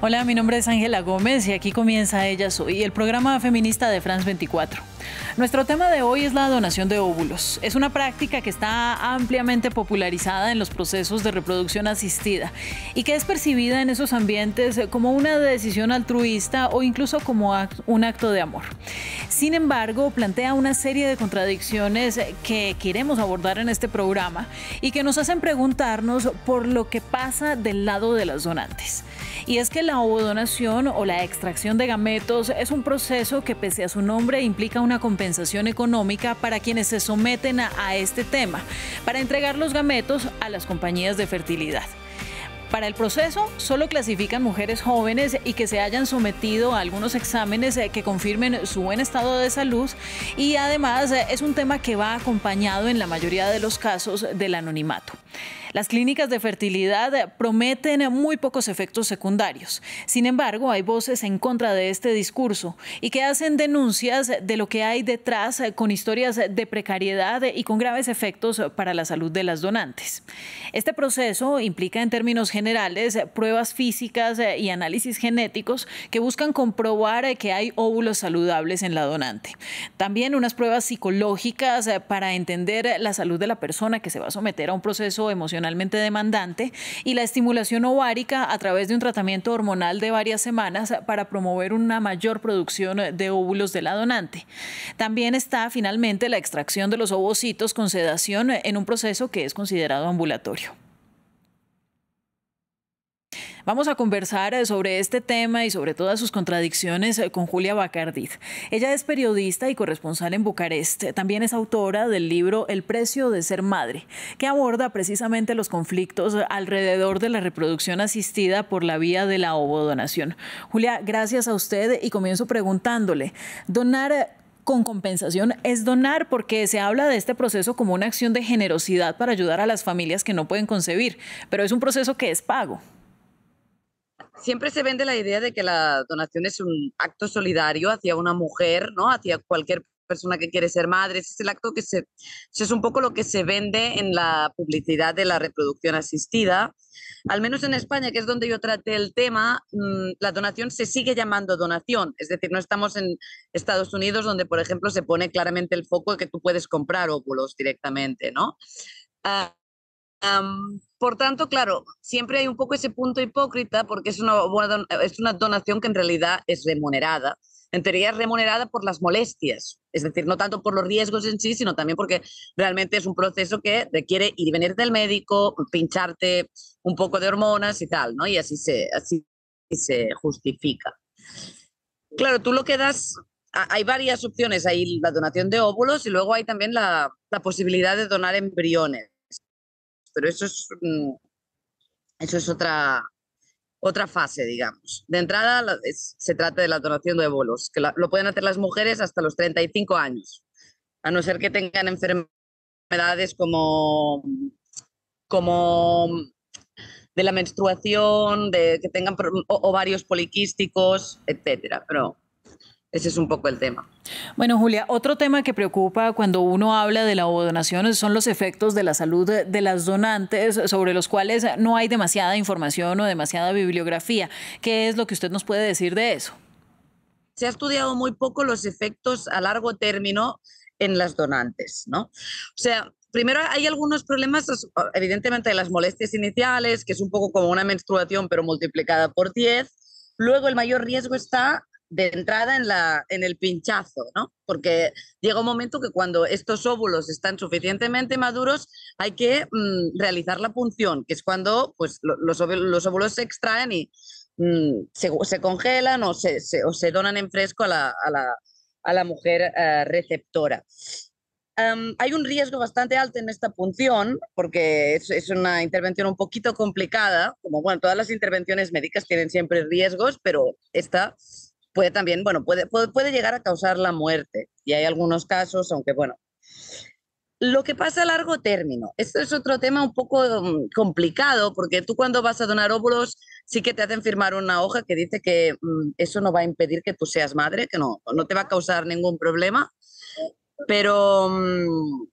Hola, mi nombre es Ángela Gómez y aquí comienza Ella Soy, el programa feminista de France 24. Nuestro tema de hoy es la donación de óvulos. Es una práctica que está ampliamente popularizada en los procesos de reproducción asistida y que es percibida en esos ambientes como una decisión altruista o incluso como un acto de amor. Sin embargo, plantea una serie de contradicciones que queremos abordar en este programa y que nos hacen preguntarnos por lo que pasa del lado de las donantes. Y es que la ovodonación o la extracción de gametos es un proceso que pese a su nombre implica una compensación económica para quienes se someten a, a este tema, para entregar los gametos a las compañías de fertilidad. Para el proceso solo clasifican mujeres jóvenes y que se hayan sometido a algunos exámenes eh, que confirmen su buen estado de salud y además eh, es un tema que va acompañado en la mayoría de los casos del anonimato. Las clínicas de fertilidad prometen muy pocos efectos secundarios. Sin embargo, hay voces en contra de este discurso y que hacen denuncias de lo que hay detrás con historias de precariedad y con graves efectos para la salud de las donantes. Este proceso implica en términos generales pruebas físicas y análisis genéticos que buscan comprobar que hay óvulos saludables en la donante. También unas pruebas psicológicas para entender la salud de la persona que se va a someter a un proceso emocional demandante y la estimulación ovárica a través de un tratamiento hormonal de varias semanas para promover una mayor producción de óvulos de la donante. También está finalmente la extracción de los ovocitos con sedación en un proceso que es considerado ambulatorio. Vamos a conversar eh, sobre este tema y sobre todas sus contradicciones eh, con Julia Bacardit. Ella es periodista y corresponsal en Bucarest. También es autora del libro El precio de ser madre, que aborda precisamente los conflictos alrededor de la reproducción asistida por la vía de la ovodonación. Julia, gracias a usted y comienzo preguntándole, ¿donar con compensación es donar porque se habla de este proceso como una acción de generosidad para ayudar a las familias que no pueden concebir, pero es un proceso que es pago siempre se vende la idea de que la donación es un acto solidario hacia una mujer, ¿no? Hacia cualquier persona que quiere ser madre. Es el acto que se, es un poco lo que se vende en la publicidad de la reproducción asistida. Al menos en España, que es donde yo traté el tema, mm, la donación se sigue llamando donación. Es decir, no estamos en Estados Unidos, donde, por ejemplo, se pone claramente el foco de que tú puedes comprar óvulos directamente, ¿no? Por tanto, claro, siempre hay un poco ese punto hipócrita porque es una, es una donación que en realidad es remunerada. En teoría es remunerada por las molestias, es decir, no tanto por los riesgos en sí, sino también porque realmente es un proceso que requiere ir y venir del médico, pincharte un poco de hormonas y tal, ¿no? Y así se, así se justifica. Claro, tú lo que das, hay varias opciones, hay la donación de óvulos y luego hay también la, la posibilidad de donar embriones pero eso es, mm, eso es otra, otra fase, digamos. De entrada se trata de la donación de óvulos, que lo pueden hacer las mujeres hasta los 35 años, a no ser que tengan enfermedades como, como de la menstruación, de que tengan ovarios poliquísticos, etcétera. Pero ese es un poco el tema. Bueno, Julia, otro tema que preocupa cuando uno habla de la donación son los efectos de la salud de las donantes, sobre los cuales no hay demasiada información o demasiada bibliografía. ¿Qué es lo que usted nos puede decir de eso? Se ha estudiado muy poco los efectos a largo término en las donantes, ¿no? O sea, primero hay algunos problemas, evidentemente, de las molestias iniciales, que es un poco como una menstruación, pero multiplicada por 10. Luego el mayor riesgo está de entrada en, la, en el pinchazo, ¿no? Porque llega un momento que cuando estos óvulos están suficientemente maduros hay que mm, realizar la punción, que es cuando pues, los, óvulos, se extraen y mm, se, congelan o se, se, donan en fresco a la, a la, a la mujer eh, receptora. hay un riesgo bastante alto en esta punción porque es, es, una intervención un poquito complicada, como bueno, todas las intervenciones médicas tienen siempre riesgos, pero esta puede también, bueno, puede, puede, llegar a causar la muerte. Y hay algunos casos, aunque bueno. Lo que pasa a largo término, esto es otro tema un poco mm, complicado, porque tú cuando vas a donar óvulos sí que te hacen firmar una hoja que dice que mm, eso no va a impedir que tú seas madre, que no, no te va a causar ningún problema, pero, mm,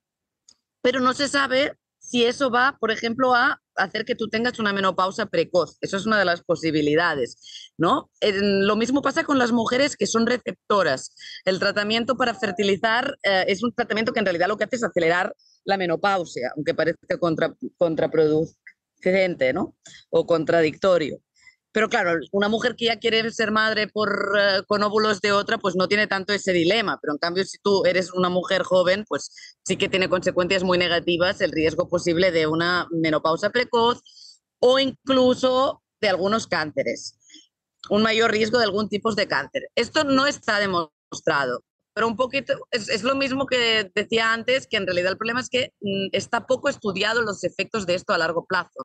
pero no se sabe si eso va, por ejemplo, a hacer que tú tengas una menopausa precoz. Eso es una de las posibilidades, ¿no? lo mismo pasa con las mujeres que son receptoras. El tratamiento para fertilizar eh, es un tratamiento que en realidad lo que hace es acelerar la menopausia, aunque parezca contra, contraproducente, ¿no? O contradictorio. Pero claro, una mujer que ya quiere ser madre por, eh, con óvulos de otra, pues no tiene tanto ese dilema. Pero en cambio, si tú eres una mujer joven, pues sí que tiene consecuencias muy negativas el riesgo posible de una menopausa precoz o incluso de algunos cánceres. Un mayor riesgo de algún tipo de cáncer. Esto no está demostrado. Pero un poquito, es, es, lo mismo que decía antes, que en realidad el problema es que mm, está poco estudiado los efectos de esto a largo plazo.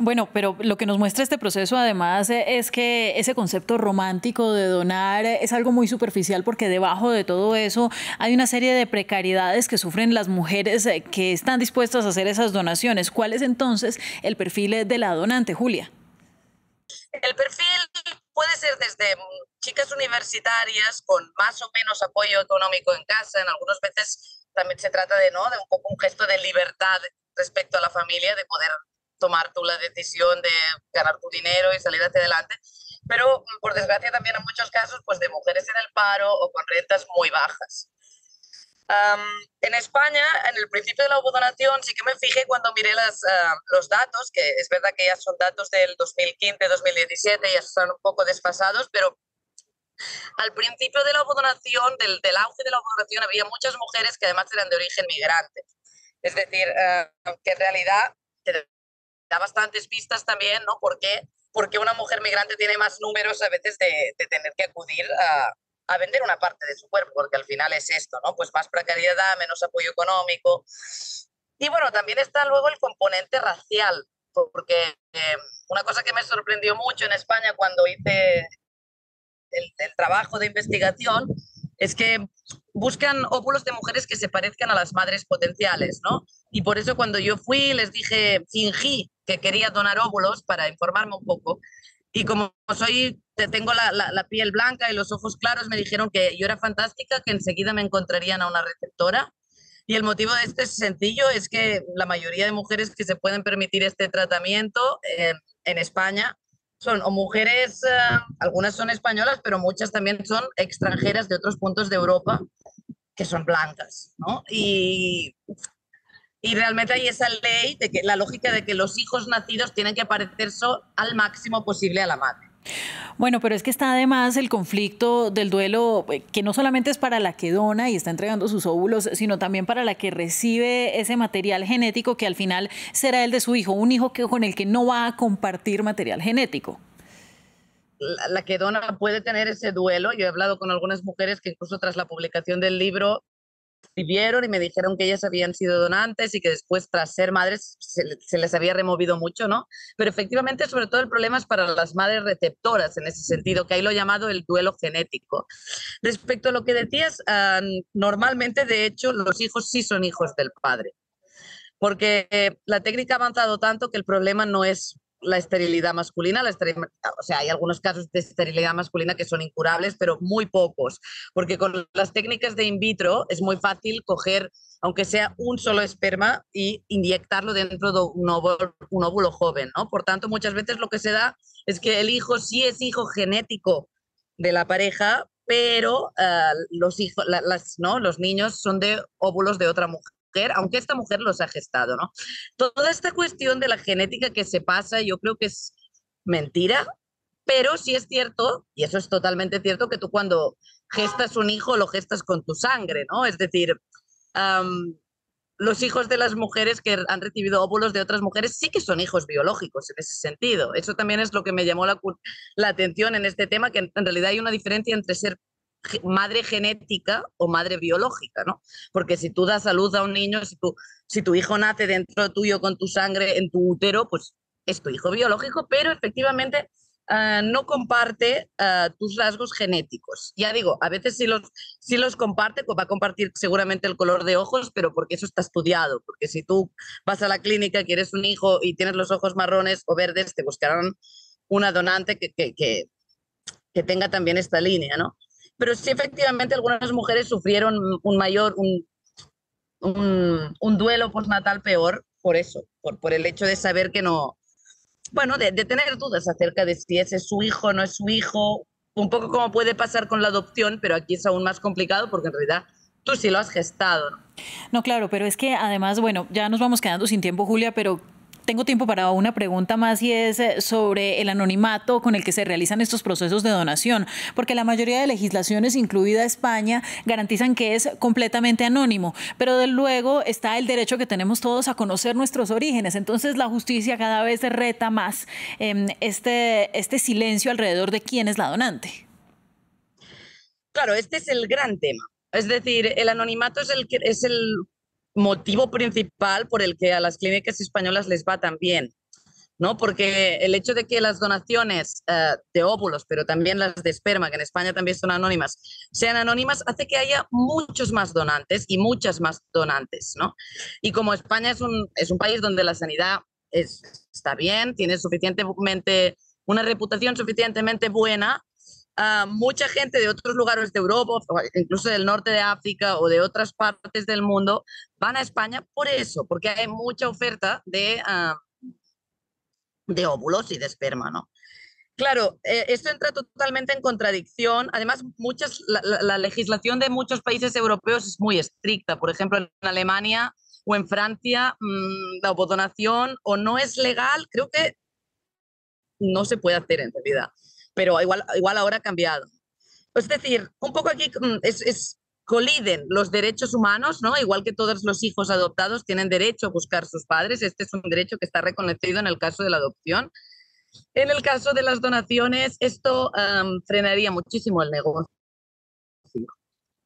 Bueno, pero lo que nos muestra este proceso además eh, es que ese concepto romántico de donar es algo muy superficial porque debajo de todo eso hay una serie de precariedades que sufren las mujeres eh, que están dispuestas a hacer esas donaciones. ¿Cuál es entonces el perfil de la donante, Julia? El perfil puede ser desde chicas universitarias con más o menos apoyo económico en casa, en algunas veces también se trata de, ¿no? de un poco un gesto de libertad respecto a la familia, de poder tomar tú la decisión de ganar tu dinero y salir hacia adelante. Pero mm, por desgracia también en muchos casos pues de mujeres en el paro o con rentas muy bajas. En España, en el principio de la ovodonación, sí que me fijé cuando miré las, ah, los datos, que es verdad que ya son datos del 2015-2017, ya están un poco desfasados, pero al principio de la ovodonación, del, del auge de la ovodonación, había muchas mujeres que además eran de origen migrante. Es decir, ah, que en realidad da bastantes pistas también, ¿no? ¿Por qué? Porque una mujer migrante tiene más números a veces de, tener que acudir a, a, vender una parte de su cuerpo, porque al final es esto, ¿no? Pues más precariedad, menos apoyo económico. Y bueno, también está luego el componente racial, porque eh, una cosa que me sorprendió mucho en España cuando hice el, el trabajo de investigación es que buscan óvulos de mujeres que se parezcan a las madres potenciales, ¿no? Y por eso cuando yo fui les dije, fingí que quería donar óvulos para informarme un poco. Y como soy, tengo la, la, piel blanca y los ojos claros, me dijeron que yo era fantástica, que enseguida me encontrarían a una receptora. Y el motivo de este es sencillo, es que la mayoría de mujeres que se pueden permitir este tratamiento en España son o mujeres, eh, algunas son españolas, pero muchas también son extranjeras de otros puntos de Europa que son blancas, ¿no? Y, y realmente hay esa ley de que la lógica de que los hijos nacidos tienen que parecerse al máximo posible a la madre. Bueno, pero es que está además el conflicto del duelo, eh, que no solamente es para la que dona y está entregando sus óvulos, sino también para la que recibe ese material genético que al final será el de su hijo, un hijo que, con el que no va a compartir material genético. la que dona puede tener ese duelo. Yo he hablado con algunas mujeres que incluso tras la publicación del libro vivieron y me dijeron que ellas habían sido donantes y que después tras ser madres se, les había removido mucho, ¿no? Pero efectivamente, sobre todo el problema es para las madres receptoras en ese sentido, que ahí lo llamado el duelo genético. Respecto a lo que decías, ah, normalmente, de hecho, los hijos sí son hijos del padre, porque eh, la técnica ha avanzado tanto que el problema no es la esterilidad masculina. La o sea, hay algunos casos de esterilidad masculina que son incurables, pero muy pocos, porque con las técnicas de in vitro es muy fácil coger, aunque sea un solo esperma, y inyectarlo dentro de un óvulo, joven, ¿no? Por tanto, muchas veces lo que se da es que el hijo sí es hijo genético de la pareja, pero ah, los, hijos, ¿no? los niños son de óvulos de otra mujer aunque esta mujer los ha gestado, ¿no? Toda esta cuestión de la genética que se pasa, yo creo que es mentira, pero sí es cierto, y eso es totalmente cierto, que tú cuando gestas un hijo lo gestas con tu sangre, ¿no? Es decir, los hijos de las mujeres que han recibido óvulos de otras mujeres sí que son hijos biológicos en ese sentido. Eso también es lo que me llamó la, la atención en este tema, que en realidad hay una diferencia entre ser madre genética o madre biológica, ¿no? Porque si tú das salud a un niño, si tu, hijo nace dentro tuyo con tu sangre en tu útero, pues es tu hijo biológico, pero efectivamente ah, no comparte ah, tus rasgos genéticos. Ya digo, a veces si los, los comparte, va a compartir seguramente el color de ojos, pero porque eso está estudiado, porque si tú vas a la clínica, quieres un hijo y tienes los ojos marrones o verdes, te buscarán una donante que tenga también esta línea, ¿no? Pero sí efectivamente algunas mujeres sufrieron un mayor, un, un, duelo postnatal peor por eso, por, por el hecho de saber que no, bueno, de, tener dudas acerca de si ese es su hijo no es su hijo, un poco como puede pasar con la adopción, pero aquí es aún más complicado porque en realidad tú sí lo has gestado. no, claro, pero es que además, bueno, ya nos vamos quedando sin tiempo, Julia, pero tengo tiempo para una pregunta más y es eh, sobre el anonimato con el que se realizan estos procesos de donación, porque la mayoría de legislaciones, incluida España, garantizan que es completamente anónimo, pero de luego está el derecho que tenemos todos a conocer nuestros orígenes. Entonces la justicia cada vez reta más eh, este, este silencio alrededor de quién es la donante. Claro, este es el gran tema. Es decir, el anonimato es el, es el motivo principal por el que a las clínicas españolas les va tan bien, ¿no? Porque el hecho de que las donaciones uh, de óvulos, pero también las de esperma, que en España también son anónimas, sean anónimas, hace que haya muchos más donantes y muchas más donantes, ¿no? Y como España es un, es un país donde la sanidad es, está bien, tiene suficientemente, una reputación suficientemente buena, Uh, mucha gente de otros lugares de Europa, incluso del norte de África o de otras partes del mundo, van a España por eso, porque hay mucha oferta de, uh, de óvulos y de esperma, ¿no? Claro, eh, esto entra totalmente en contradicción. Además, muchas, la, la, la, legislación de muchos países europeos es muy estricta. Por ejemplo, en Alemania o en Francia, mmm, la donación o no es legal, creo que no se puede hacer en realidad pero igual, igual ahora ha cambiado. Es decir, un poco aquí mm, es, es, coliden los derechos humanos, ¿no? Igual que todos los hijos adoptados tienen derecho a buscar sus padres, este es un derecho que está reconocido en el caso de la adopción. En el caso de las donaciones, esto um, frenaría muchísimo el negocio.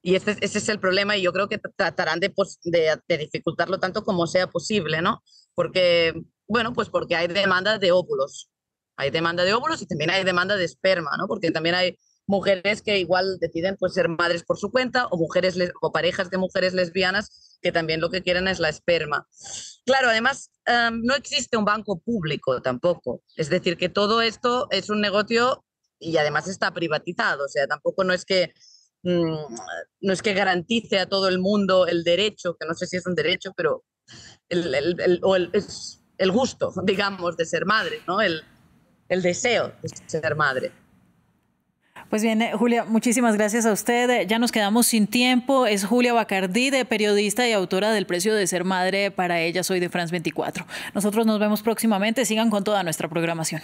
Y este, ese es el problema y yo creo que tratarán de, de, de, dificultarlo tanto como sea posible, ¿no? Porque, bueno, pues porque hay demanda de óvulos. Hay demanda de óvulos y también hay demanda de esperma, ¿no? Porque también hay mujeres que igual deciden pues, ser madres por su cuenta o, mujeres o parejas de mujeres lesbianas que también lo que quieren es la esperma. Claro, además um, no existe un banco público tampoco. Es decir, que todo esto es un negocio y además está privatizado. O sea, tampoco no es que mmm, no es que garantice a todo el mundo el derecho, que no sé si es un derecho, pero el, el, el, o el gusto, digamos, de ser madre, ¿no? El, el deseo de ser madre. Pues bien, Julia, muchísimas gracias a usted. Ya nos quedamos sin tiempo. Es Julia Bacardí, de periodista y autora del Precio de Ser Madre para ella. Soy de France 24. Nosotros nos vemos próximamente. Sigan con toda nuestra programación.